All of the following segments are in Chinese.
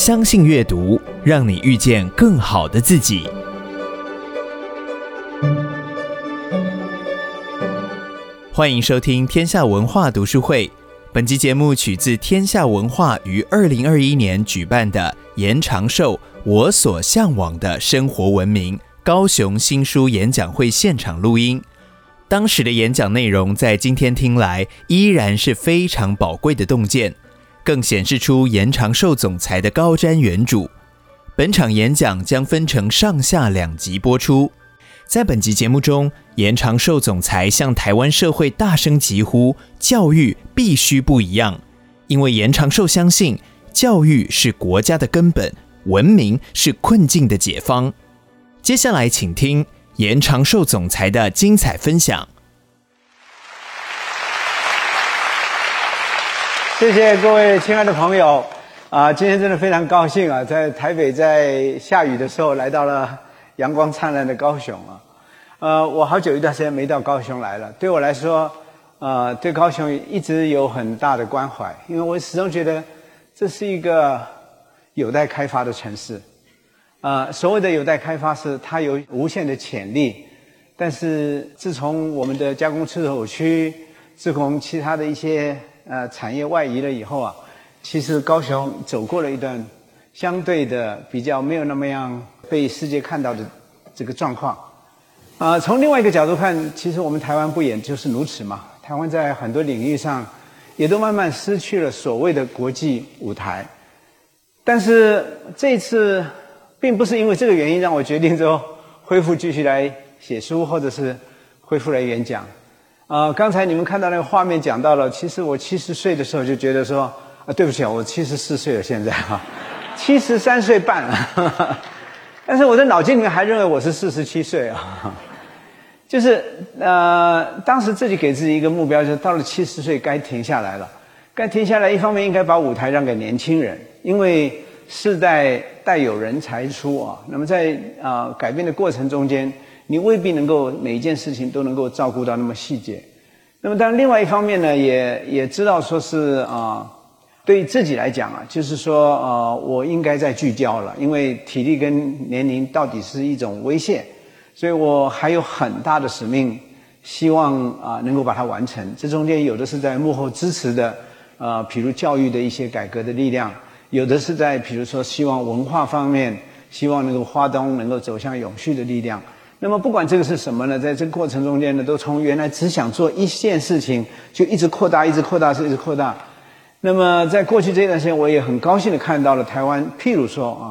相信阅读，让你遇见更好的自己。欢迎收听天下文化读书会。本期节目取自天下文化于二零二一年举办的延长寿“我所向往的生活文明”高雄新书演讲会现场录音。当时的演讲内容，在今天听来依然是非常宝贵的洞见，更显示出严长寿总裁的高瞻远瞩。本场演讲将分成上下两集播出。在本集节目中，严长寿总裁向台湾社会大声疾呼：教育必须不一样，因为严长寿相信，教育是国家的根本，文明是困境的解方。接下来，请听严长寿总裁的精彩分享。谢谢各位亲爱的朋友啊！今天真的非常高兴啊，在台北在下雨的时候来到了。阳光灿烂的高雄啊，呃，我好久一段时间没到高雄来了。对我来说，呃，对高雄一直有很大的关怀，因为我始终觉得这是一个有待开发的城市。呃，所谓的有待开发是它有无限的潜力，但是自从我们的加工出口区，自从其他的一些呃产业外移了以后啊，其实高雄走过了一段相对的比较没有那么样。被世界看到的这个状况，啊、呃，从另外一个角度看，其实我们台湾不也就是如此嘛？台湾在很多领域上，也都慢慢失去了所谓的国际舞台。但是这次，并不是因为这个原因让我决定说恢复继续来写书，或者是恢复来演讲。啊、刚才你们看到那个画面讲到了，其实我七十岁的时候就觉得说，啊，对不起啊，我七十四岁了，现在哈，七十三岁半了。但是我的脑筋里面还认为我是四十七岁啊，就是呃，当时自己给自己一个目标，就是到了七十岁该停下来了，该停下来。一方面应该把舞台让给年轻人，因为世代代有人才出啊。那么在啊、改变的过程中间，你未必能够每一件事情都能够照顾到那么细节。那么当然另外一方面呢，也也知道说是啊。呃对自己来讲啊，就是说，呃，我应该再聚焦了，因为体力跟年龄到底是一种威胁，所以我还有很大的使命，希望啊、能够把它完成。这中间有的是在幕后支持的，呃，比如教育的一些改革的力量，有的是在比如说希望文化方面，希望那个花东能够走向永续的力量。那么不管这个是什么呢，在这个过程中间呢，都从原来只想做一件事情，就一直扩大，一直扩大，是一直扩大。那么，在过去这段时间，我也很高兴地看到了台湾。譬如说啊，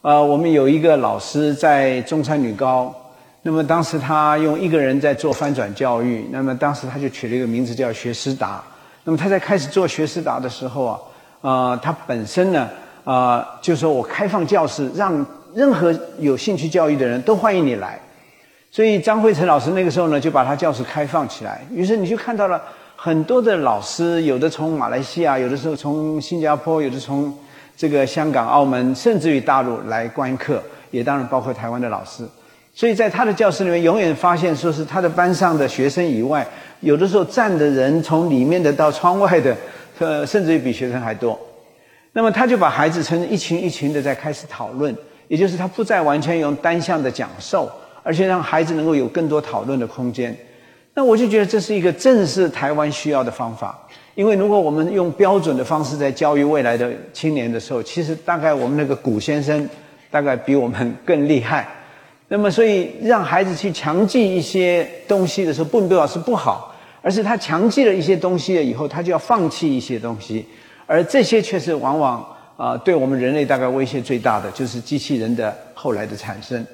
呃，我们有一个老师在中山女高，那么当时他用一个人在做翻转教育，那么当时他就取了一个名字叫学思达。那么他在开始做学思达的时候啊，呃，他本身呢，啊、就说我开放教室，让任何有兴趣教育的人都欢迎你来。所以张慧成老师那个时候呢，就把他教室开放起来，于是你就看到了。很多的老师，有的从马来西亚，有的时候从新加坡，有的从这个香港、澳门，甚至于大陆来观课，也当然包括台湾的老师。所以在他的教室里面，永远发现说是他的班上的学生以外，有的时候站的人从里面的到窗外的，呃，甚至于比学生还多。那么他就把孩子成一群一群的在开始讨论，也就是他不再完全用单向的讲授，而且让孩子能够有更多讨论的空间。那我就觉得这是一个正是台湾需要的方法，因为如果我们用标准的方式在教育未来的青年的时候，其实大概我们那个古先生大概比我们更厉害。那么，所以让孩子去强记一些东西的时候，并不表示不好，而是他强记了一些东西了以后，他就要放弃一些东西，而这些却是往往啊，对我们人类大概威胁最大的，就是机器人的后来的产生。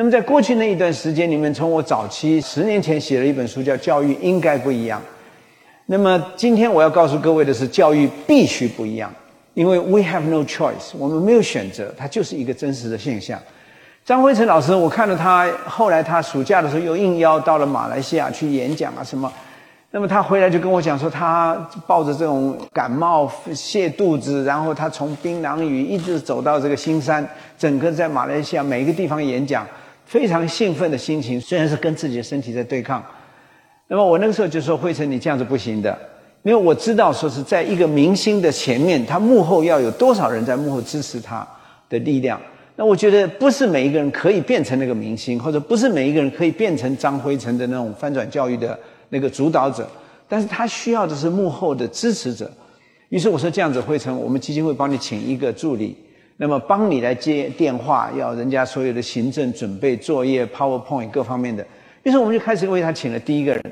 那么，在过去那一段时间里面，从我早期十年前写了一本书，叫《教育应该不一样》。那么，今天我要告诉各位的是，教育必须不一样，因为 we have no choice，我们没有选择，它就是一个真实的现象。张辉成老师，我看到他后来他暑假的时候又应邀到了马来西亚去演讲啊什么。那么他回来就跟我讲说，他抱着这种感冒泻肚子，然后他从槟榔屿一直走到这个新山，整个在马来西亚每一个地方演讲。非常兴奋的心情，虽然是跟自己的身体在对抗。那么我那个时候就说：“慧诚，你这样子不行的，因为我知道说是在一个明星的前面，他幕后要有多少人在幕后支持他的力量。那我觉得不是每一个人可以变成那个明星，或者不是每一个人可以变成张辉成的那种翻转教育的那个主导者，但是他需要的是幕后的支持者。于是我说这样子，辉诚，我们基金会帮你请一个助理，那么帮你来接电话，要人家所有的行政准备作业、PowerPoint 各方面的。于是我们就开始为他请了第一个人。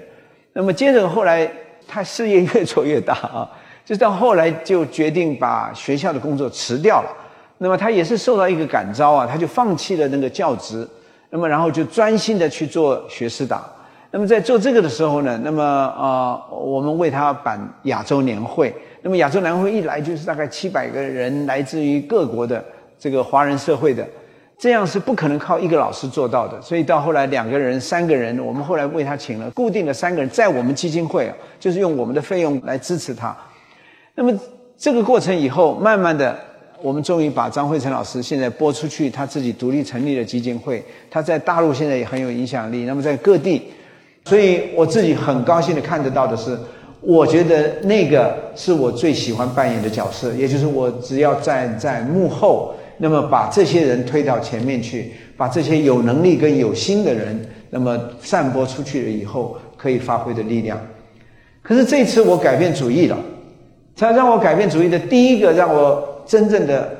那么接着后来他事业越做越大啊，就到后来就决定把学校的工作辞掉了。那么他也是受到一个感召啊，他就放弃了那个教职，那么然后就专心的去做学士党。那么在做这个的时候呢，那么啊、我们为他办亚洲年会。那么亚洲南会一来就是大概七百个人，来自于各国的这个华人社会的，这样是不可能靠一个老师做到的。所以到后来两个人、三个人，我们后来为他请了固定的三个人，在我们基金会啊，就是用我们的费用来支持他。那么这个过程以后，慢慢的。我们终于把张辉成老师现在拨出去，他自己独立成立了基金会。他在大陆现在也很有影响力，那么在各地，所以我自己很高兴的看得到的是，我觉得那个是我最喜欢扮演的角色，也就是我只要站在幕后，那么把这些人推到前面去，把这些有能力跟有心的人，那么散播出去了以后可以发挥的力量。可是这次我改变主意了，他让我改变主意的第一个让我。真正的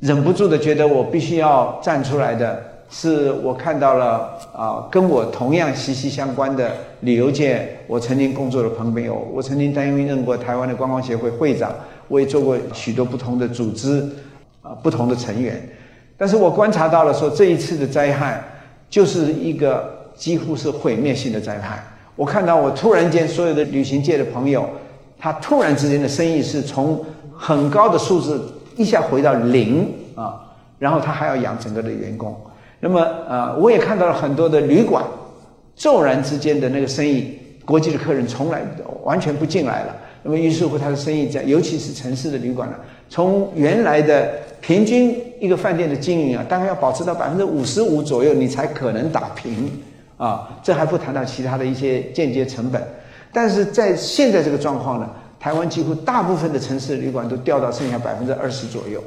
忍不住的觉得我必须要站出来的是，我看到了啊，跟我同样息息相关的旅游界，我曾经工作的朋友，我曾经担任过台湾的观光协会会长，我也做过许多不同的组织啊，不同的成员。但是我观察到了说，这一次的灾害就是一个几乎是毁灭性的灾害。我看到我突然间所有的旅行界的朋友，他突然之间的生意是从很高的数字。一下回到零啊，然后他还要养整个的员工，那么呃，我也看到了很多的旅馆，骤然之间的那个生意，国际的客人从来完全不进来了。那么于是乎，他的生意在，尤其是城市的旅馆呢，从原来的平均一个饭店的经营啊，大概要保持到百分之五十五左右，你才可能打平啊。这还不谈到其他的一些间接成本，但是在现在这个状况呢？台湾几乎大部分的城市旅馆都掉到剩下百分之二十左右，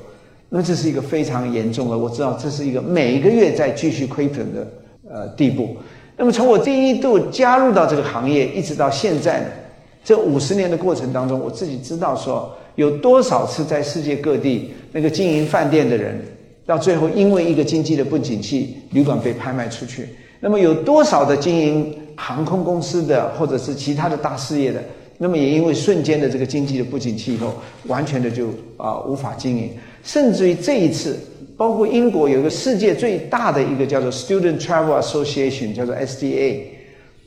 那么这是一个非常严重的。我知道这是一个每一个月在继续亏损的呃地步。那么从我第一度加入到这个行业一直到现在呢，这五十年的过程当中，我自己知道说有多少次在世界各地那个经营饭店的人，到最后因为一个经济的不景气，旅馆被拍卖出去。那么有多少的经营航空公司的或者是其他的大事业的？那么也因为瞬间的这个经济的不景气以后，完全的就啊、无法经营，甚至于这一次，包括英国有一个世界最大的一个叫做 Student Travel Association，叫做 SDA，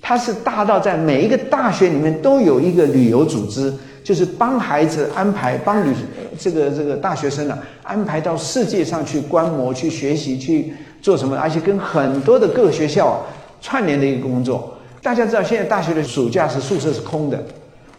它是大到在每一个大学里面都有一个旅游组织，就是帮孩子安排，帮旅这个这个大学生呢、安排到世界上去观摩、去学习、去做什么，而且跟很多的各个学校串联的一个工作。大家知道，现在大学的暑假是宿舍是空的。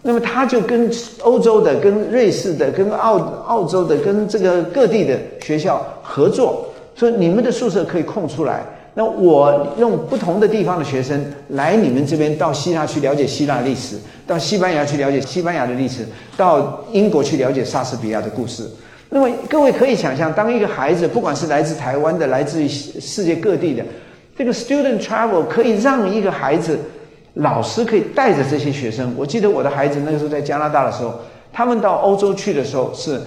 那么他就跟欧洲的、跟瑞士的、跟澳澳洲的、跟这个各地的学校合作，说你们的宿舍可以空出来，那我用不同的地方的学生来你们这边，到希腊去了解希腊历史，到西班牙去了解西班牙的历史，到英国去了解莎士比亚的故事。那么各位可以想象，当一个孩子，不管是来自台湾的、来自于世界各地的，这个 student travel 可以让一个孩子。老师可以带着这些学生。我记得我的孩子那个时候在加拿大的时候，他们到欧洲去的时候是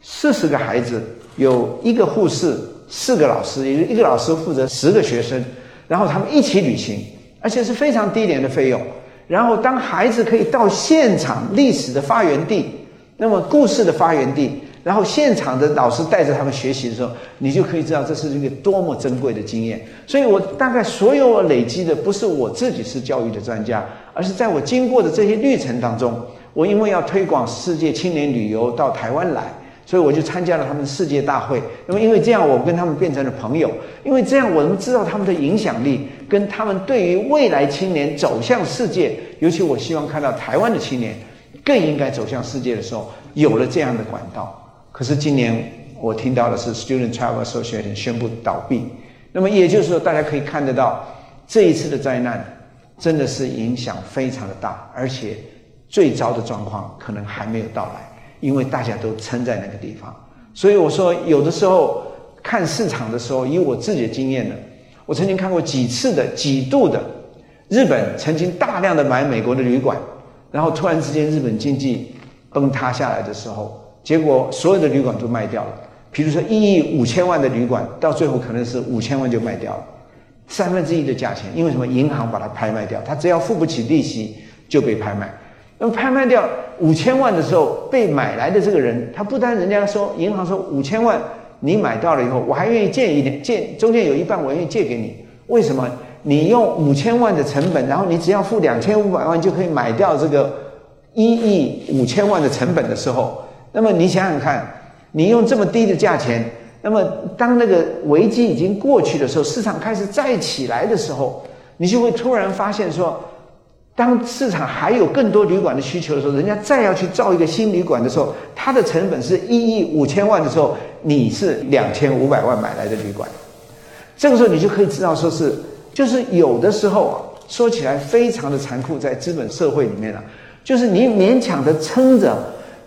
四十个孩子，有一个护士，四个老师，也就一个老师负责十个学生，然后他们一起旅行，而且是非常低廉的费用。然后当孩子可以到现场历史的发源地，那么故事的发源地。然后现场的老师带着他们学习的时候，你就可以知道这是一个多么珍贵的经验。所以我大概所有我累积的，不是我自己是教育的专家，而是在我经过的这些历程当中，我因为要推广世界青年旅游到台湾来，所以我就参加了他们世界大会。那么因为这样，我跟他们变成了朋友。因为这样，我能知道他们的影响力，跟他们对于未来青年走向世界，尤其我希望看到台湾的青年更应该走向世界的时候，有了这样的管道。可是今年我听到的是 Student Travel Association 宣布倒闭，那么也就是说，大家可以看得到这一次的灾难真的是影响非常的大，而且最糟的状况可能还没有到来，因为大家都撑在那个地方。所以我说，有的时候看市场的时候，以我自己的经验呢，我曾经看过几次的几度的，日本曾经大量的买美国的旅馆，然后突然之间日本经济崩塌下来的时候，结果所有的旅馆都卖掉了。比如说一亿五千万的旅馆，到最后可能是五千万就卖掉了，三分之一的价钱，因为什么？银行把它拍卖掉，他只要付不起利息就被拍卖。那么拍卖掉五千万的时候，被买来的这个人，他不单人家说银行说五千万你买到了以后，我还愿意借一点，借中间有一半我愿意借给你。为什么？你用五千万的成本，然后你只要付两千五百万就可以买掉这个一亿五千万的成本的时候，那么你想想看。你用这么低的价钱，那么当那个危机已经过去的时候，市场开始再起来的时候，你就会突然发现说，当市场还有更多旅馆的需求的时候，人家再要去造一个新旅馆的时候，它的成本是一亿五千万的时候，你是两千五百万买来的旅馆，这个时候你就可以知道说是，就是有的时候啊，说起来非常的残酷，在资本社会里面啊，就是你勉强的撑着。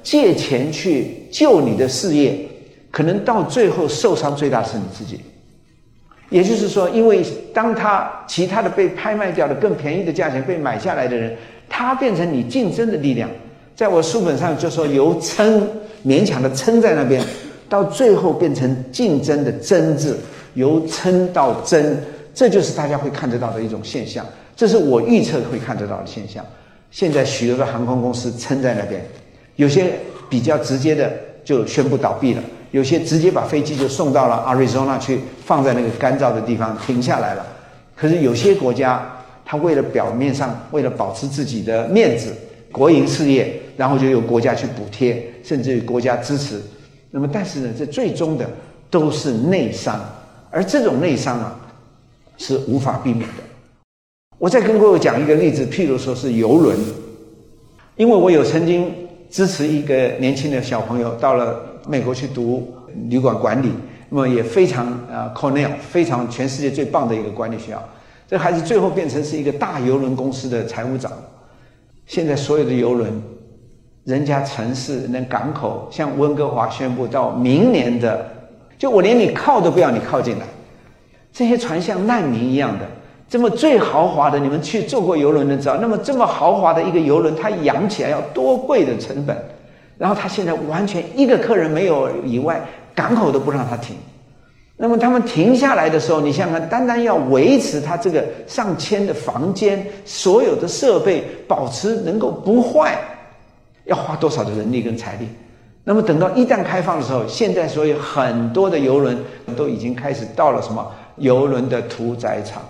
借钱去救你的事业，可能到最后受伤最大是你自己。也就是说，因为当他其他的被拍卖掉的更便宜的价钱被买下来的人，他变成你竞争的力量。在我书本上就说，由撑勉强的撑在那边，到最后变成竞争的争字，由撑到争，这就是大家会看得到的一种现象。这是我预测会看得到的现象。现在许多的航空公司撑在那边。有些比较直接的就宣布倒闭了，有些直接把飞机就送到了 Arizona 去，放在那个干燥的地方停下来了。可是有些国家，他为了表面上为了保持自己的面子，国营事业，然后就由国家去补贴，甚至于国家支持。那么，但是呢，这最终的都是内伤，而这种内伤啊，是无法避免的。我再跟各位讲一个例子，譬如说是游轮，因为我有曾经。支持一个年轻的小朋友到了美国去读旅馆管理，那么也非常啊，Cornell 非常全世界最棒的一个管理学校。这孩子最后变成是一个大游轮公司的财务长。现在所有的游轮，人家城市那港口，像温哥华宣布到明年的，就我连你靠都不要你靠进来，这些船像难民一样的。这么最豪华的，你们去坐过游轮的知道，那么这么豪华的一个游轮，它养起来要多贵的成本，然后它现在完全一个客人没有以外，港口都不让它停。那么他们停下来的时候，你想想看，单单要维持它这个上千的房间，所有的设备保持能够不坏，要花多少的人力跟财力？那么等到一旦开放的时候，现在所有很多的游轮都已经开始到了什么游轮的屠宰场。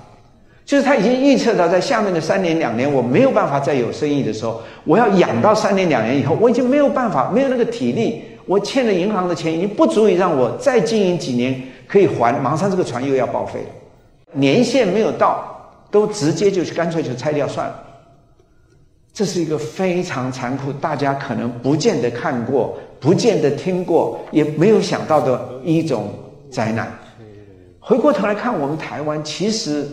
就是他已经预测到，在下面的三年两年，我没有办法再有生意的时候，我要养到三年两年以后，我已经没有办法，没有那个体力，我欠了银行的钱已经不足以让我再经营几年可以还，马上这个船又要报废了，年限没有到，都直接就干脆就拆掉算了。这是一个非常残酷，大家可能不见得看过，不见得听过，也没有想到的一种灾难。回过头来看，我们台湾其实。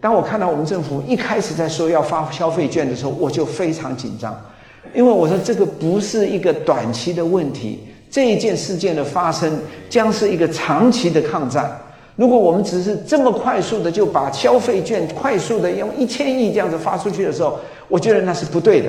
当我看到我们政府一开始在说要发消费券的时候，我就非常紧张，因为我说这个不是一个短期的问题，这一件事件的发生将是一个长期的抗战。如果我们只是这么快速的就把消费券快速的用一千亿这样子发出去的时候，我觉得那是不对的，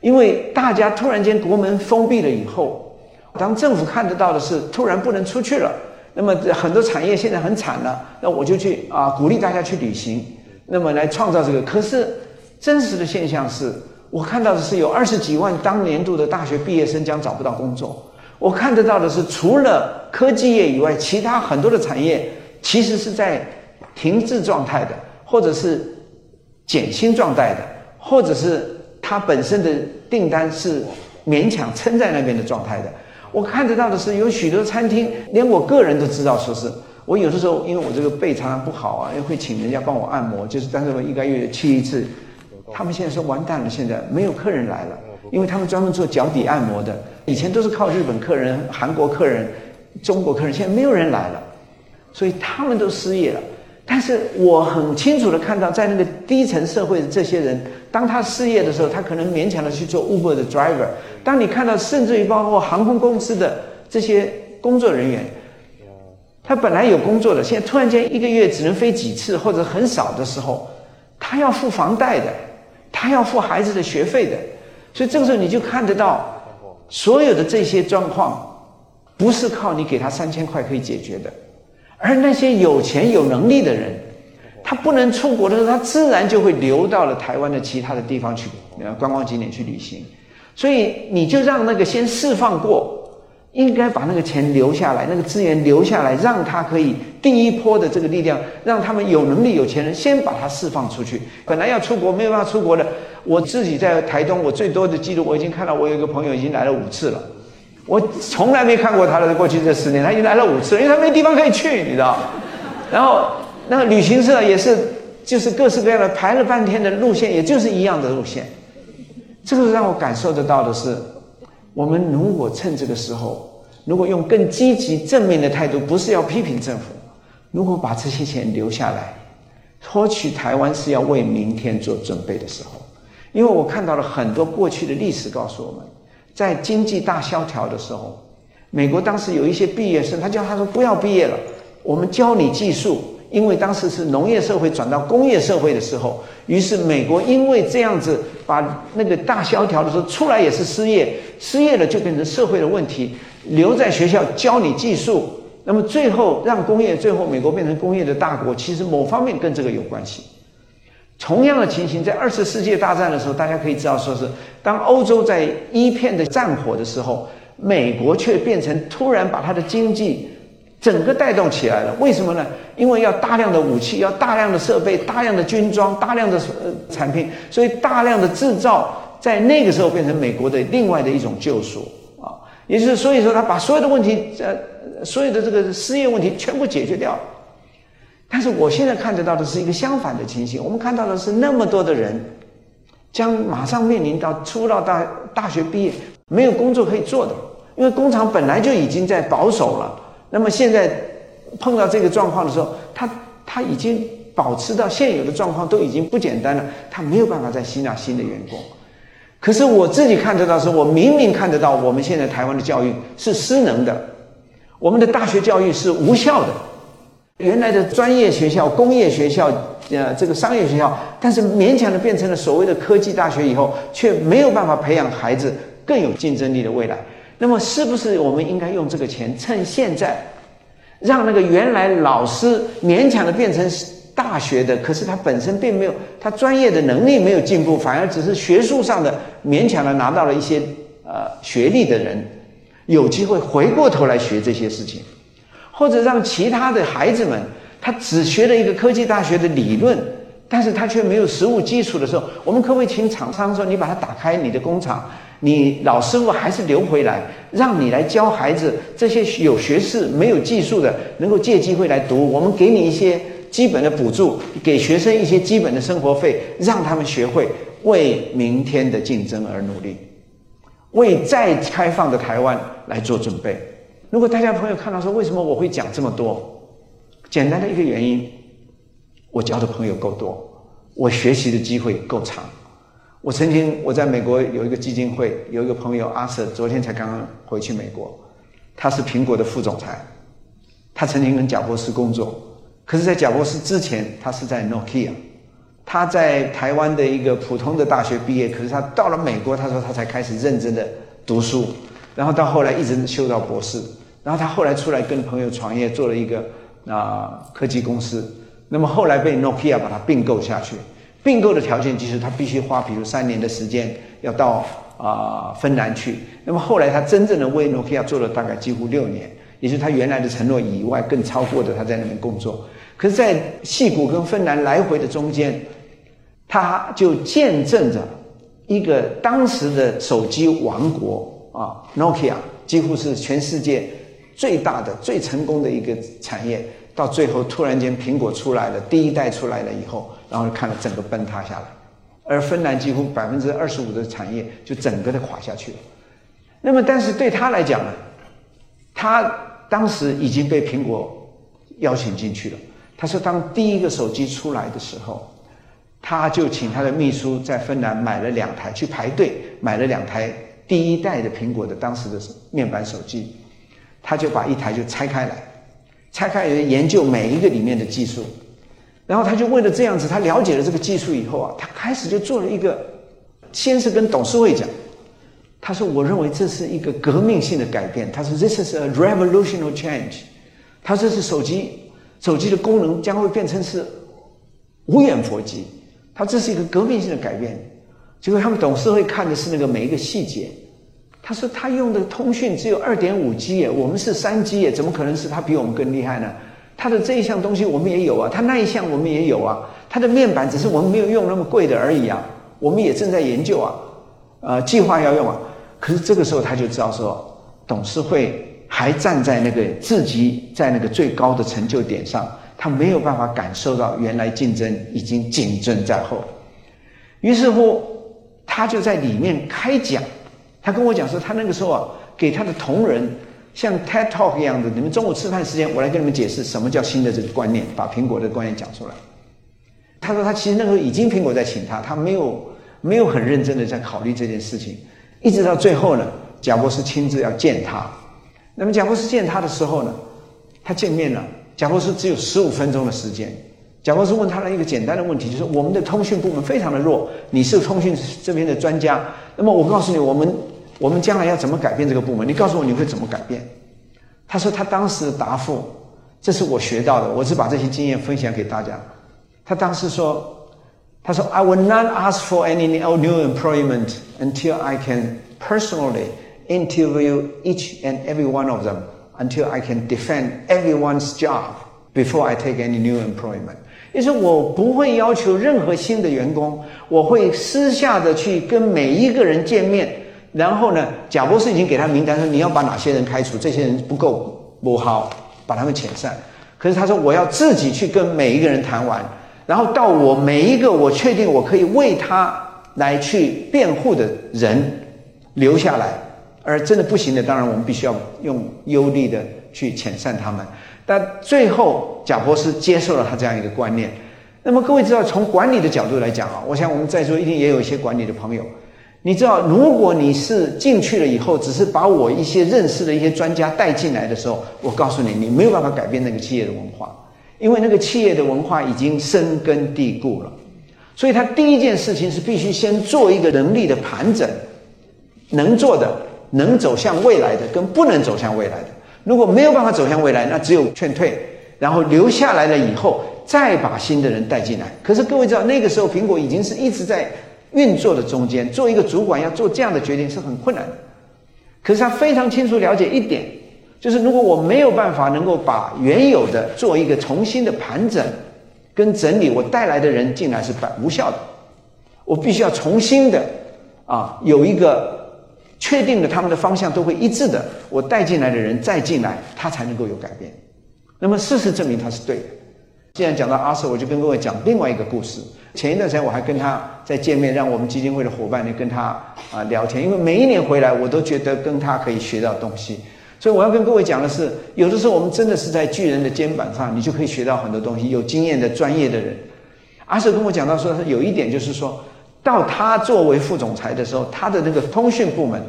因为大家突然间国门封闭了以后，当政府看得到的是突然不能出去了。那么很多产业现在很惨了，那我就去啊鼓励大家去旅行，那么来创造这个。可是真实的现象是，我看到的是有二十几万当年度的大学毕业生将找不到工作。我看得到的是，除了科技业以外，其他很多的产业其实是在停滞状态的，或者是减薪状态的，或者是它本身的订单是勉强撑在那边的状态的。我看得到的是，有许多餐厅，连我个人都知道，说是我有的时候，因为我这个背常常不好啊，会请人家帮我按摩，就是但是我一个月去一次。他们现在说完蛋了，现在没有客人来了，因为他们专门做脚底按摩的，以前都是靠日本客人、韩国客人、中国客人，现在没有人来了，所以他们都失业了。但是我很清楚的看到，在那个低层社会的这些人，当他失业的时候，他可能勉强的去做 Uber 的 driver。当你看到，甚至于包括航空公司的这些工作人员，他本来有工作的，现在突然间一个月只能飞几次或者很少的时候，他要付房贷的，他要付孩子的学费的，所以这个时候你就看得到，所有的这些状况，不是靠你给他三千块可以解决的。而那些有钱有能力的人，他不能出国的时候，他自然就会流到了台湾的其他的地方去，呃，观光景点去旅行。所以你就让那个先释放过，应该把那个钱留下来，那个资源留下来，让他可以第一波的这个力量，让他们有能力有钱人先把它释放出去。本来要出国没有办法出国的，我自己在台东，我最多的记录，我已经看到我有一个朋友已经来了五次了。我从来没看过他的过去这十年，他已经来了五次，因为他没地方可以去，你知道。然后那个旅行社也是，就是各式各样的排了半天的路线，也就是一样的路线。这个让我感受得到的是，我们如果趁这个时候，如果用更积极正面的态度，不是要批评政府，如果把这些钱留下来，或许台湾是要为明天做准备的时候。因为我看到了很多过去的历史，告诉我们。在经济大萧条的时候，美国当时有一些毕业生，他叫他说不要毕业了，我们教你技术。因为当时是农业社会转到工业社会的时候，于是美国因为这样子把那个大萧条的时候出来也是失业，失业了就变成社会的问题，留在学校教你技术，那么最后让工业最后美国变成工业的大国，其实某方面跟这个有关系。同样的情形，在二次世界大战的时候，大家可以知道，说是当欧洲在一片的战火的时候，美国却变成突然把它的经济整个带动起来了。为什么呢？因为要大量的武器，要大量的设备，大量的军装，大量的呃产品，所以大量的制造，在那个时候变成美国的另外的一种救赎啊。也就是所以说，他把所有的问题，呃，所有的这个失业问题全部解决掉。但是我现在看得到的是一个相反的情形，我们看到的是那么多的人将马上面临到初到大大学毕业没有工作可以做的，因为工厂本来就已经在保守了，那么现在碰到这个状况的时候，他他已经保持到现有的状况都已经不简单了，他没有办法再吸纳新的员工。可是我自己看得到是，我明明看得到我们现在台湾的教育是失能的，我们的大学教育是无效的。原来的专业学校、工业学校，呃，这个商业学校，但是勉强的变成了所谓的科技大学以后，却没有办法培养孩子更有竞争力的未来。那么，是不是我们应该用这个钱，趁现在，让那个原来老师勉强的变成大学的，可是他本身并没有，他专业的能力没有进步，反而只是学术上的勉强的拿到了一些呃学历的人，有机会回过头来学这些事情。或者让其他的孩子们，他只学了一个科技大学的理论，但是他却没有实物基础的时候，我们可不可以请厂商说，你把它打开你的工厂，你老师傅还是留回来，让你来教孩子这些有学识没有技术的，能够借机会来读，我们给你一些基本的补助，给学生一些基本的生活费，让他们学会为明天的竞争而努力，为再开放的台湾来做准备。如果大家朋友看到说，为什么我会讲这么多？简单的一个原因，我交的朋友够多，我学习的机会够长。我曾经我在美国有一个基金会，有一个朋友阿舍昨天才刚刚回去美国，他是苹果的副总裁，他曾经跟贾博士工作，可是，在贾博士之前，他是在 Nokia，他在台湾的一个普通的大学毕业，可是他到了美国，他说他才开始认真的读书，然后到后来一直修到博士。然后他后来出来跟朋友创业，做了一个啊、科技公司。那么后来被 Nokia 把它并购下去。并购的条件就是他必须花，比如三年的时间要到啊、芬兰去。那么后来他真正的为 Nokia 做了大概几乎六年，也是他原来的承诺以外更超过的他在那边工作。可是，在矽谷跟芬兰来回的中间，他就见证着一个当时的手机王国啊 Nokia 几乎是全世界。最大的、最成功的一个产业，到最后突然间苹果出来了，第一代出来了以后，然后看了整个崩塌下来，而芬兰几乎百分之二十五的产业就整个的垮下去了。那么，但是对他来讲呢，他当时已经被苹果邀请进去了，他说，当第一个手机出来的时候，他就请他的秘书在芬兰买了两台，去排队买了两台第一代的苹果的当时的面板手机，他就把一台就拆开来，拆开来研究每一个里面的技术，然后他就为了这样子，他了解了这个技术以后啊，他开始就做了一个，先是跟董事会讲，他说，我认为这是一个革命性的改变，他说 This is a revolutionary change，他说这是手机。手机的功能将会变成是无眼佛机，他这是一个革命性的改变。结果他们董事会看的是那个每一个细节。他说他用的通讯只有二点五 G 耶，我们是三 G 耶，怎么可能是他比我们更厉害呢？他的这一项东西我们也有啊，他那一项我们也有啊。他的面板只是我们没有用那么贵的而已啊，我们也正在研究啊，呃，计划要用啊。可是这个时候他就知道说，董事会。还站在那个自己在那个最高的成就点上，他没有办法感受到原来竞争已经谨慎在后。于是乎，他就在里面开讲。他跟我讲说，他那个时候啊，给他的同仁像 TED Talk 一样的，你们中午吃饭时间，我来跟你们解释什么叫新的这个观念，把苹果的观念讲出来。他说他其实那个时候已经苹果在请他，他没有没有很认真的在考虑这件事情，一直到最后呢，贾伯斯亲自要见他。那么贾伯斯见他的时候呢，他见面了。贾伯斯只有十五分钟的时间。贾伯斯问他了一个简单的问题，就是我们的通讯部门非常的弱，你是通讯这边的专家。那么我告诉你，我们我们将来要怎么改变这个部门？你告诉我你会怎么改变？他说他当时的答复，这是我学到的，我只把这些经验分享给大家。他当时说，他说 I will not ask for any new employment until I can personally interview each and every one of them until I can defend everyone's job before I take any new employment。也就是我不会要求任何新的员工，我会私下的去跟每一个人见面。然后呢，贾博士已经给他名单说，你要把哪些人开除，这些人不够不好，把他们遣散。可是他说我要自己去跟每一个人谈完，然后到我每一个我确定我可以为他来去辩护的人留下来。而真的不行的，当然我们必须要用优力的去遣散他们。但最后，贾博士接受了他这样一个观念。那么各位知道，从管理的角度来讲啊，我想我们在座一定也有一些管理的朋友。你知道，如果你是进去了以后，只是把我一些认识的一些专家带进来的时候，我告诉你，你没有办法改变那个企业的文化，因为那个企业的文化已经深根蒂固了。所以他第一件事情是必须先做一个能力的盘整，能做的。能走向未来的跟不能走向未来的，如果没有办法走向未来，那只有劝退，然后留下来了以后，再把新的人带进来。可是各位知道，那个时候苹果已经是一直在运作的中间，做一个主管要做这样的决定是很困难的。可是他非常清楚了解一点，就是如果我没有办法能够把原有的做一个重新的盘整跟整理，我带来的人进来是无效的，我必须要重新的啊有一个。确定了他们的方向都会一致的，我带进来的人再进来，他才能够有改变。那么事实证明他是对的。既然讲到阿瑟，我就跟各位讲另外一个故事。前一段时间我还跟他在见面，让我们基金会的伙伴呢跟他啊聊天，因为每一年回来我都觉得跟他可以学到东西。所以我要跟各位讲的是，有的时候我们真的是在巨人的肩膀上，你就可以学到很多东西。有经验的专业的人，阿瑟跟我讲到说，有一点就是说。到他作为副总裁的时候，他的那个通讯部门，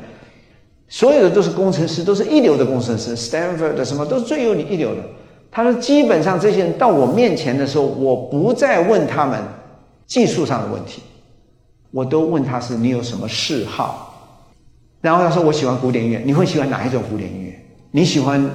所有的都是工程师，都是一流的工程师，Stanford 的什么都是最有你一流的。他说，基本上这些人到我面前的时候，我不再问他们技术上的问题，我都问他是你有什么嗜好。然后他说，我喜欢古典音乐，你会喜欢哪一种古典音乐？你喜欢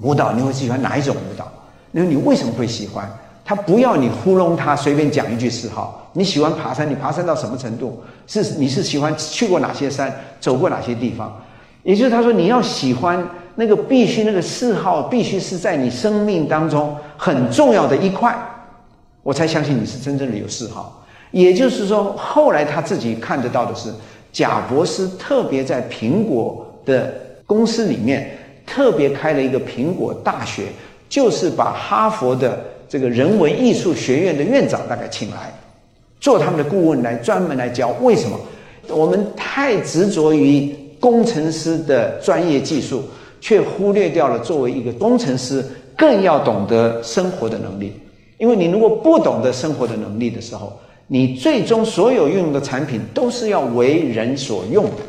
舞蹈，你会喜欢哪一种舞蹈？那你为什么会喜欢？他不要你糊弄他，随便讲一句嗜好。你喜欢爬山，你爬山到什么程度？是你是喜欢去过哪些山，走过哪些地方？也就是他说，你要喜欢那个必须那个嗜好，必须是在你生命当中很重要的一块，我才相信你是真正的有嗜好。也就是说，后来他自己看得到的是，贾博士特别在苹果的公司里面特别开了一个苹果大学，就是把哈佛的。这个人文艺术学院的院长大概请来，做他们的顾问来专门来教。为什么？我们太执着于工程师的专业技术，却忽略掉了作为一个工程师更要懂得生活的能力。因为你如果不懂得生活的能力的时候，你最终所有运用的产品都是要为人所用的。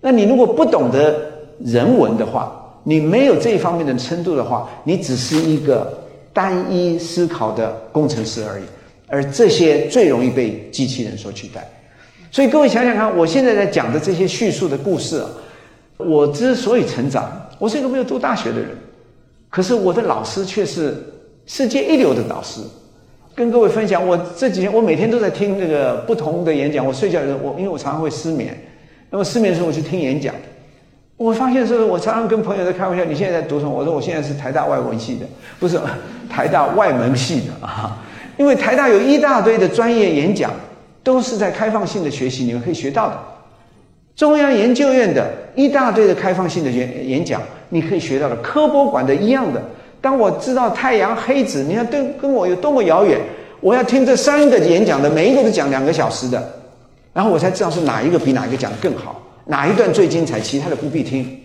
那你如果不懂得人文的话，你没有这一方面的程度的话，你只是一个单一思考的工程师而已。而这些最容易被机器人所取代。所以各位想想看，我现在在讲的这些叙述的故事啊，我之所以成长，我是一个没有读大学的人，可是我的老师却是世界一流的导师。跟各位分享，我这几天我每天都在听那个不同的演讲。我睡觉的时候，我因为我常常会失眠，那么失眠的时候我去听演讲。我发现是，我常常跟朋友在开玩笑：“你现在在读什么？”我说：“我现在是台大外文系的，不是台大外门系的啊。”因为台大有一大堆的专业演讲，都是在开放性的学习，你们可以学到的。中央研究院的一大堆的开放性的演演讲，你可以学到的。科博馆的一样的。当我知道太阳黑子，你看对跟我有多么遥远，我要听这三个演讲的，每一个都讲两个小时的，然后我才知道是哪一个比哪一个讲的更好，哪一段最精彩，其他的不必听。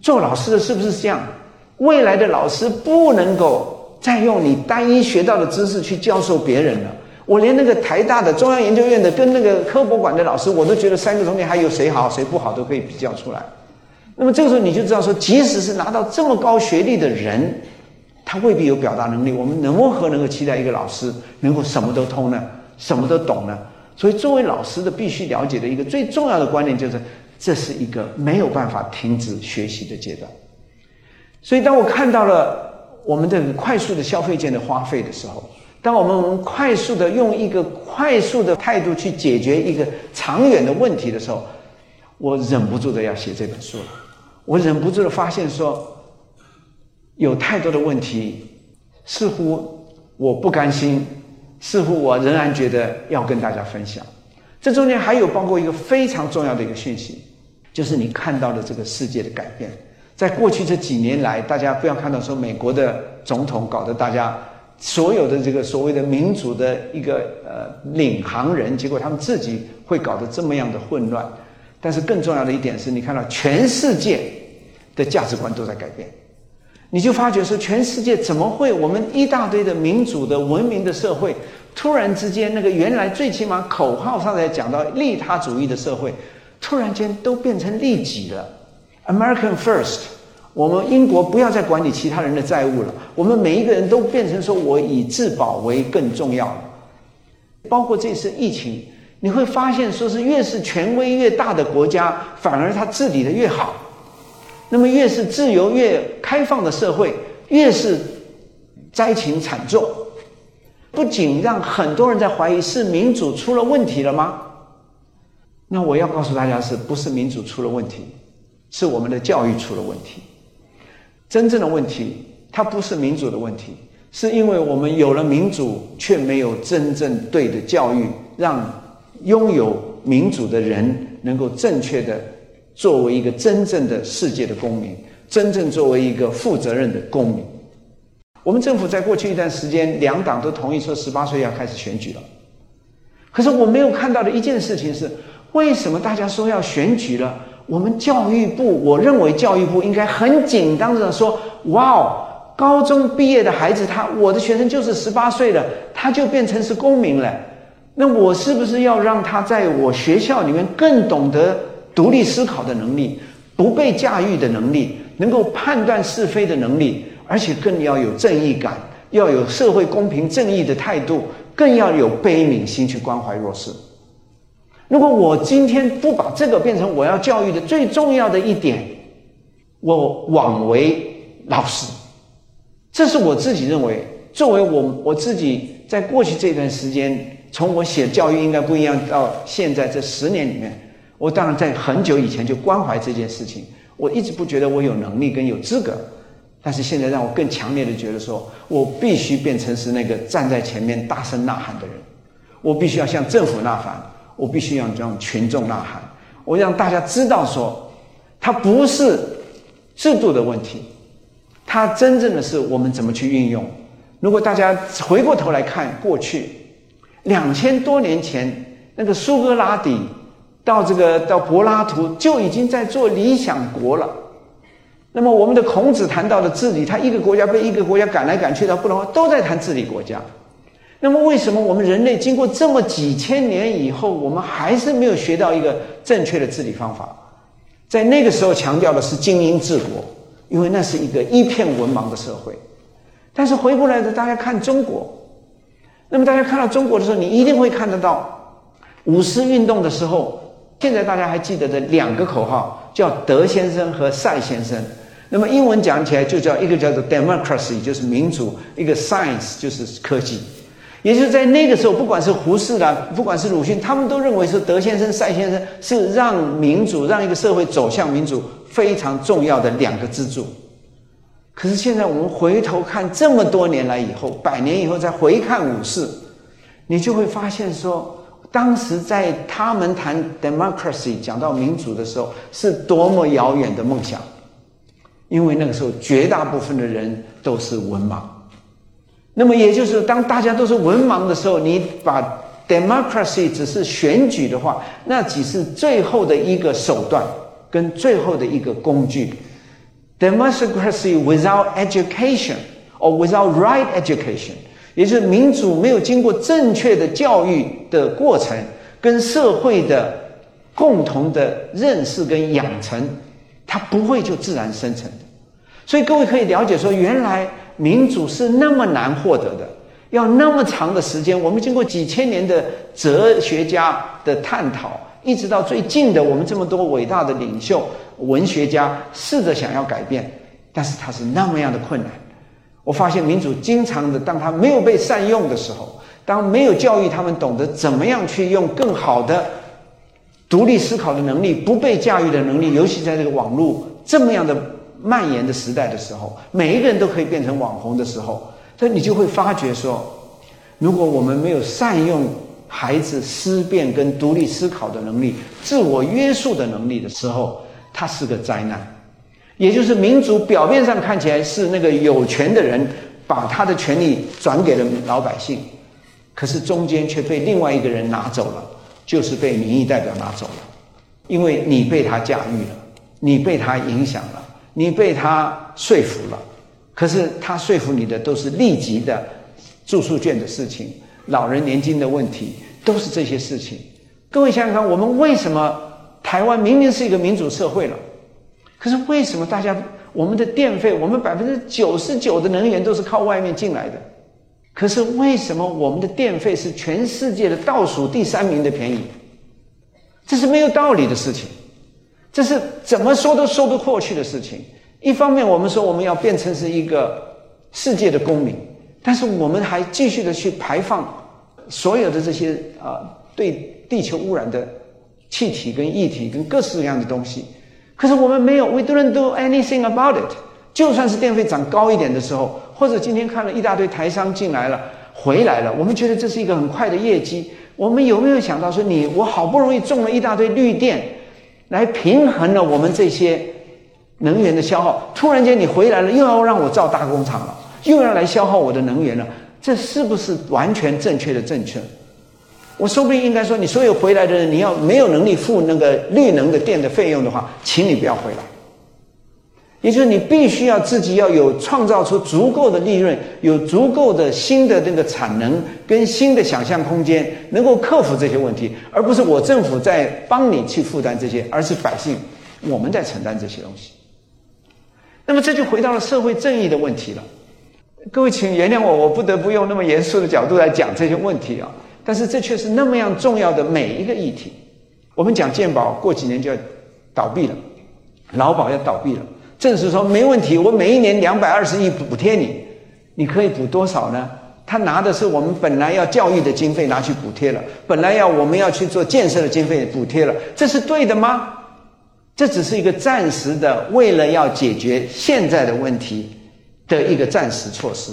做老师的是不是这样？未来的老师不能够再用你单一学到的知识去教授别人了。我连那个台大的、中央研究院的跟那个科博馆的老师，我都觉得三个中间还有谁好谁不好都可以比较出来。那么这个时候你就知道说，即使是拿到这么高学历的人，他未必有表达能力。我们如何能够期待一个老师能够什么都通呢？什么都懂呢？所以作为老师的必须了解的一个最重要的观念就是，这是一个没有办法停止学习的阶段。所以当我看到了我们这个快速的消费券的花费的时候，当我们快速的用一个快速的态度去解决一个长远的问题的时候，我忍不住的要写这本书了。我忍不住的发现说，有太多的问题，似乎我不甘心，似乎我仍然觉得要跟大家分享。这中间还有包括一个非常重要的一个讯息，就是你看到的这个世界的改变。在过去这几年来，大家不要看到说美国的总统搞得大家所有的这个所谓的民主的一个呃领航人，结果他们自己会搞得这么样的混乱。但是更重要的一点是，你看到全世界的价值观都在改变，你就发觉说，全世界怎么会我们一大堆的民主的文明的社会，突然之间那个原来最起码口号上来讲到利他主义的社会，突然间都变成利己了，American First，我们英国不要再管理其他人的债务了，我们每一个人都变成说我以自保为更重要了，包括这次疫情。你会发现，说是越是权威越大的国家，反而它治理的越好。那么，越是自由越开放的社会，越是灾情惨重。不仅让很多人在怀疑是民主出了问题了吗？那我要告诉大家，是不是民主出了问题？是我们的教育出了问题。真正的问题，它不是民主的问题，是因为我们有了民主，却没有真正对的教育，让。拥有民主的人能够正确的作为一个真正的世界的公民，真正作为一个负责任的公民。我们政府在过去一段时间，两党都同意说十八岁要开始选举了。可是我没有看到的一件事情是，为什么大家说要选举了？我们教育部，我认为教育部应该很紧张的说：“哇哦，高中毕业的孩子，他我的学生就是十八岁了，他就变成是公民了。”那我是不是要让他在我学校里面更懂得独立思考的能力，不被驾驭的能力，能够判断是非的能力，而且更要有正义感，要有社会公平正义的态度，更要有悲悯心去关怀弱势。如果我今天不把这个变成我要教育的最重要的一点，我枉为老师。这是我自己认为，作为我我自己在过去这段时间。从我写教育应该不一样到现在这十年里面，我当然在很久以前就关怀这件事情。我一直不觉得我有能力跟有资格，但是现在让我更强烈的觉得说，我必须变成是那个站在前面大声呐喊的人。我必须要向政府呐喊，我必须要让群众呐喊，我让大家知道说，它不是制度的问题，它真正的是我们怎么去运用。如果大家回过头来看过去。两千多年前，那个苏格拉底到这个到柏拉图就已经在做理想国了。那么我们的孔子谈到的治理，他一个国家被一个国家赶来赶去的不能都在谈治理国家。那么为什么我们人类经过这么几千年以后，我们还是没有学到一个正确的治理方法？在那个时候强调的是精英治国，因为那是一个一片文盲的社会。但是回过来的，大家看中国，那么大家看到中国的时候，你一定会看得到五四运动的时候，现在大家还记得的两个口号叫“德先生”和“赛先生”。那么英文讲起来就叫一个叫做 “democracy”，就是民主；一个 “science”，就是科技。也就是在那个时候，不管是胡适啦，不管是鲁迅，他们都认为说德先生、赛先生是让民主、让一个社会走向民主非常重要的两个支柱。可是现在我们回头看这么多年来以后，百年以后再回看五四，你就会发现说，当时在他们谈 democracy 讲到民主的时候，是多么遥远的梦想，因为那个时候绝大部分的人都是文盲。那么也就是，当大家都是文盲的时候，你把 democracy 只是选举的话，那只是最后的一个手段跟最后的一个工具。democracy without education or without right education，也就是民主没有经过正确的教育的过程，跟社会的共同的认识跟养成，它不会就自然生成的。所以各位可以了解说，原来。民主是那么难获得的，要那么长的时间。我们经过几千年的哲学家的探讨，一直到最近的我们这么多伟大的领袖、文学家试着想要改变，但是它是那么样的困难。我发现民主经常的，当他没有被善用的时候，当没有教育他们懂得怎么样去用更好的独立思考的能力、不被驾驭的能力，尤其在这个网络这么样的。蔓延的时代的时候，每一个人都可以变成网红的时候，所以你就会发觉说，如果我们没有善用孩子思辨跟独立思考的能力、自我约束的能力的时候，它是个灾难。也就是民主表面上看起来是那个有权的人把他的权利转给了老百姓，可是中间却被另外一个人拿走了，就是被民意代表拿走了，因为你被他驾驭了，你被他影响了。你被他说服了，可是他说服你的都是立即的住宿券的事情、老人年金的问题，都是这些事情。各位想想看，我们为什么台湾明明是一个民主社会了，可是为什么大家我们的电费，我们百分之九十九的能源都是靠外面进来的，可是为什么我们的电费是全世界的倒数第三名的便宜？这是没有道理的事情。这是怎么说都说不过去的事情。一方面，我们说我们要变成是一个世界的公民，但是我们还继续的去排放所有的这些啊、对地球污染的气体跟液体跟各式各样的东西。可是我们没有，we don't do anything about it。就算是电费涨高一点的时候，或者今天看了一大堆台商进来了回来了，我们觉得这是一个很快的业绩。我们有没有想到说你，我好不容易种了一大堆绿电？来平衡了我们这些能源的消耗。突然间你回来了，又要让我造大工厂了，又要来消耗我的能源了。这是不是完全正确的政策？我说不定应该说，你所有回来的人，你要没有能力付那个绿能的电的费用的话，请你不要回来。也就是你必须要自己要有创造出足够的利润，有足够的新的那个产能跟新的想象空间，能够克服这些问题，而不是我政府在帮你去负担这些，而是百姓我们在承担这些东西。那么这就回到了社会正义的问题了。各位，请原谅我，我不得不用那么严肃的角度来讲这些问题啊。但是这却是那么样重要的每一个议题。我们讲健保，过几年就要倒闭了，劳保要倒闭了。正是说没问题，我每一年两百二十亿补贴你，你可以补多少呢？他拿的是我们本来要教育的经费拿去补贴了，本来要我们要去做建设的经费补贴了，这是对的吗？这只是一个暂时的，为了要解决现在的问题的一个暂时措施。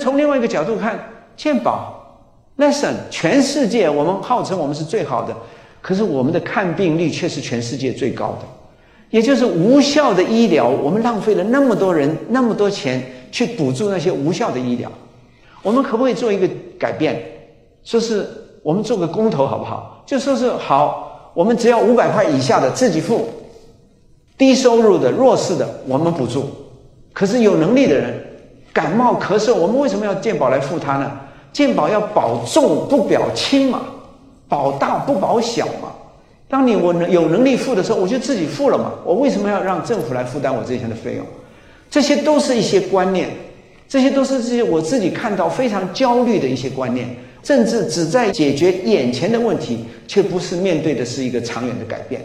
从另外一个角度看，健保，Listen，全世界我们号称我们是最好的，可是我们的看病率却是全世界最高的。也就是无效的医疗，我们浪费了那么多人那么多钱去补助那些无效的医疗，我们可不可以做一个改变？说是我们做个公投好不好？就说是好，我们只要五百块以下的自己付，低收入的、弱势的，我们补助；可是有能力的人，感冒咳嗽，我们为什么要健保来付他呢？健保要保重不保轻嘛，保大不保小嘛。当你我能有能力付的时候，我就自己付了嘛。我为什么要让政府来负担我这些的费用？这些都是一些观念，这些都是这些我自己看到非常焦虑的一些观念。政治只在解决眼前的问题，却不是面对的是一个长远的改变。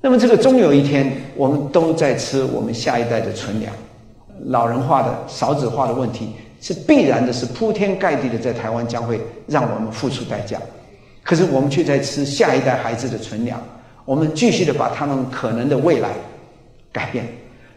那么，这个终有一天，我们都在吃我们下一代的存粮。老人化的、少子化的问题是必然的，是铺天盖地的，在台湾将会让我们付出代价。可是，我们却在吃下一代孩子的存粮。我们继续的把他们可能的未来改变。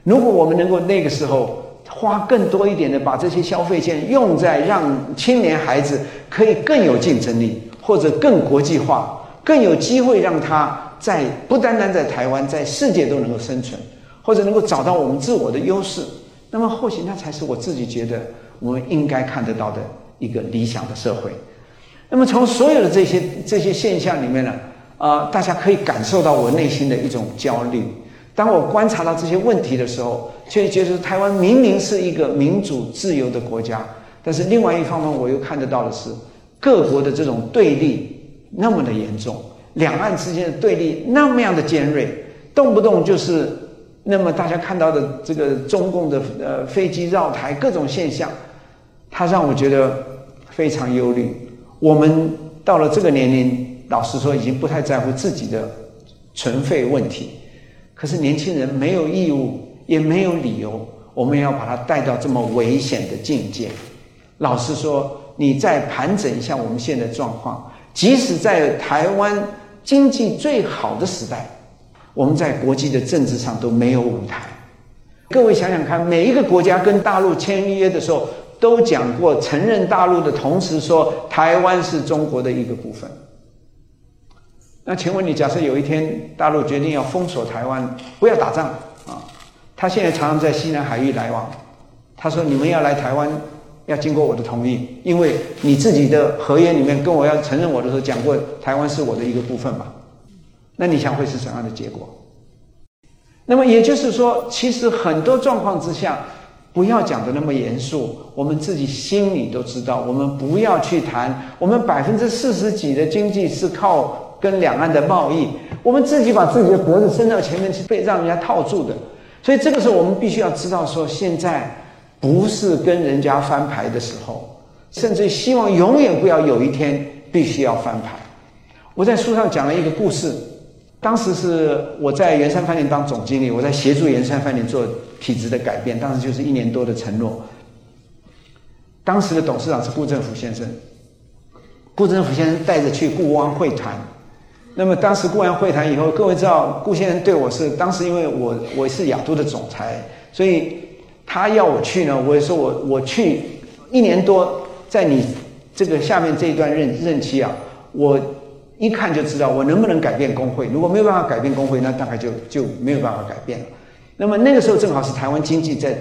如果我们能够那个时候，花更多一点的，把这些消费钱用在让青年孩子可以更有竞争力，或者更国际化，更有机会让他在不单单在台湾，在世界都能够生存，或者能够找到我们自我的优势。那么或许那才是我自己觉得我们应该看得到的一个理想的社会。那么从所有的这些这些现象里面呢，啊、大家可以感受到我内心的一种焦虑。当我观察到这些问题的时候，却觉得台湾明明是一个民主自由的国家，但是另外一方面，我又看得到的是各国的这种对立那么的严重，两岸之间的对立那么样的尖锐，动不动就是那么大家看到的这个中共的呃飞机绕台各种现象，他让我觉得非常忧虑。我们到了这个年龄，老实说，已经不太在乎自己的存废问题。可是年轻人没有义务，也没有理由，我们要把他带到这么危险的境界。老实说，你再盘整一下我们现在状况，即使在台湾经济最好的时代，我们在国际的政治上都没有舞台。各位想想看，每一个国家跟大陆签约的时候，都讲过承认大陆的同时说台湾是中国的一个部分。那请问你，假设有一天大陆决定要封锁台湾，不要打仗啊？他现在常常在西南海域来往。他说：“你们要来台湾，要经过我的同意，因为你自己的合约里面跟我要承认我的时候讲过，台湾是我的一个部分嘛。”那你想会是什么样的结果？那么也就是说，其实很多状况之下，不要讲得那么严肃，我们自己心里都知道，我们不要去谈，我们百分之四十几的经济是靠。跟两岸的贸易，我们自己把自己的脖子伸到前面去，被让人家套住的。所以这个时候，我们必须要知道说，现在不是跟人家翻牌的时候，甚至希望永远不要有一天必须要翻牌。我在书上讲了一个故事，当时是我在圆山饭店当总经理，我在协助圆山饭店做体质的改变，当时就是一年多的承诺。当时的董事长是顾正福先生，顾正福先生带着去顾汪会谈。那么当时顾完会谈以后，各位知道顾先生对我是当时因为我我是亚都的总裁，所以他要我去呢，我也说我我去一年多，在你这个下面这一段任任期啊，我一看就知道我能不能改变工会。如果没有办法改变工会，那大概就就没有办法改变了。那么那个时候正好是台湾经济在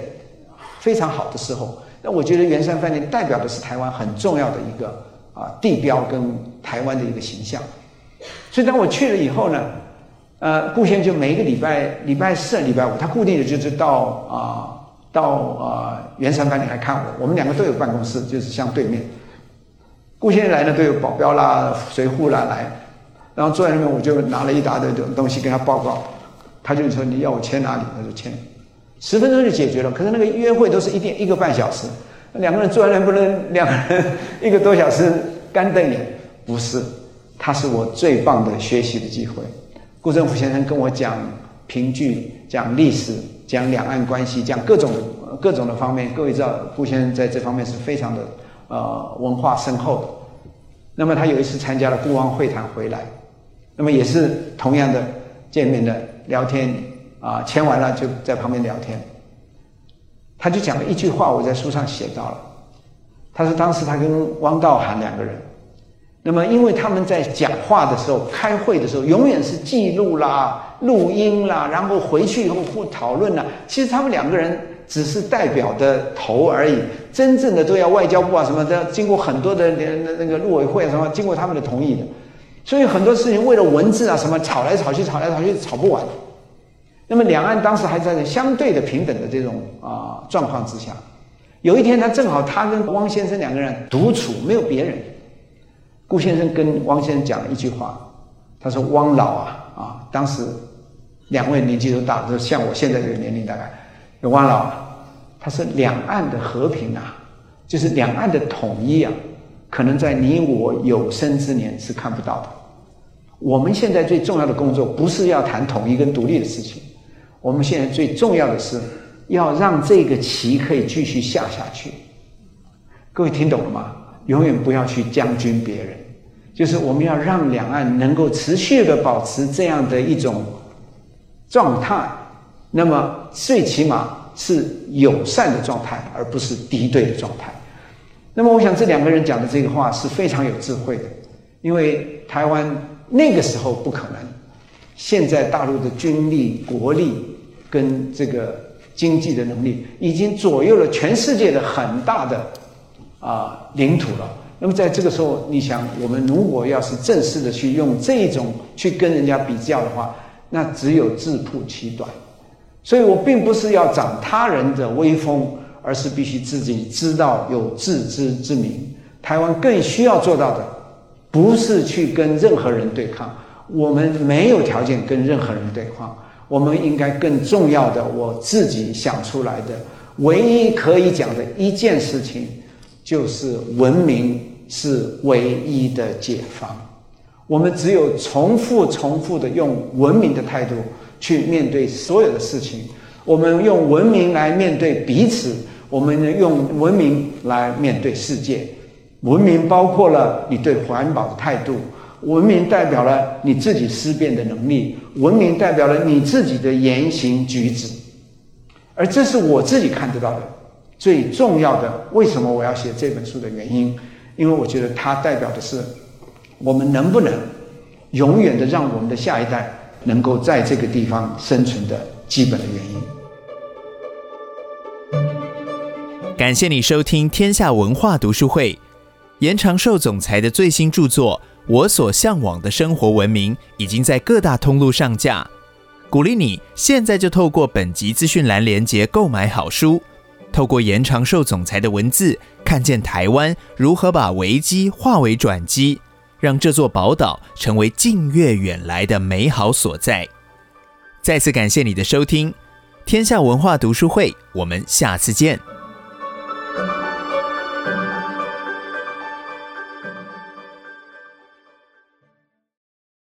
非常好的时候，那我觉得圆山饭店代表的是台湾很重要的一个啊地标跟台湾的一个形象。所以当我去了以后呢，呃，顾先就每一个礼拜礼拜四、礼拜五，他固定的就是到啊、到啊圆山饭店来看我。我们两个都有办公室，就是相对面。顾先来呢，都有保镖啦、随扈啦来，然后坐在那边，我就拿了一大堆的东西跟他报告。他就说：“你要我签哪里？”他就签，十分钟就解决了。可是那个约会都是一点一个半小时，两个人坐在那不能两个人一个多小时干瞪眼，不是。他是我最棒的学习的机会。顾正福先生跟我讲评剧、讲历史、讲两岸关系、讲各种各种的方面。各位知道，顾先生在这方面是非常的呃文化深厚的。那么他有一次参加了顾湾会谈回来，那么也是同样的见面的聊天啊，签完了就在旁边聊天。他就讲了一句话，我在书上写到了。他说当时他跟汪道涵两个人。那么，因为他们在讲话的时候、开会的时候，永远是记录啦、录音啦，然后回去以后互讨论啦。其实他们两个人只是代表的头而已，真正的都要外交部啊什么的，经过很多的那那个陆委会啊什么，经过他们的同意的。所以很多事情为了文字啊什么吵来吵去、吵来吵去，吵不完。那么两岸当时还在相对的平等的这种啊状况之下。有一天，他正好他跟汪先生两个人独处，没有别人。顾先生跟汪先生讲了一句话，他说：“汪老啊啊，当时两位年纪都大，就像我现在这个年龄大概。汪老啊，他说两岸的和平啊，就是两岸的统一啊，可能在你我有生之年是看不到的。我们现在最重要的工作不是要谈统一跟独立的事情，我们现在最重要的是。”要让这个棋可以继续下下去，各位听懂了吗？永远不要去将军别人，就是我们要让两岸能够持续的保持这样的一种状态，那么最起码是友善的状态，而不是敌对的状态。那么我想这两个人讲的这个话是非常有智慧的，因为台湾那个时候不可能，现在大陆的军力、国力跟这个。经济的能力已经左右了全世界的很大的啊领土了。那么在这个时候，你想，我们如果要是正式的去用这种去跟人家比较的话，那只有自曝其短。所以我并不是要长他人的威风，而是必须自己知道有自知之明。台湾更需要做到的，不是去跟任何人对抗，我们没有条件跟任何人对抗。我们应该更重要的，我自己想出来的唯一可以讲的一件事情，就是文明是唯一的解方。我们只有重复、重复的用文明的态度去面对所有的事情，我们用文明来面对彼此，我们用文明来面对世界。文明包括了你对环保的态度。文明代表了你自己思辨的能力，文明代表了你自己的言行举止，而这是我自己看得到的最重要的。为什么我要写这本书的原因？因为我觉得它代表的是我们能不能永远的让我们的下一代能够在这个地方生存的基本的原因。感谢你收听天下文化读书会，严长寿总裁的最新著作。我所向往的生活文明已经在各大通路上架，鼓励你现在就透过本集资讯栏连接购买好书，透过严长寿总裁的文字，看见台湾如何把危机化为转机，让这座宝岛成为近月远来的美好所在。再次感谢你的收听，天下文化读书会，我们下次见。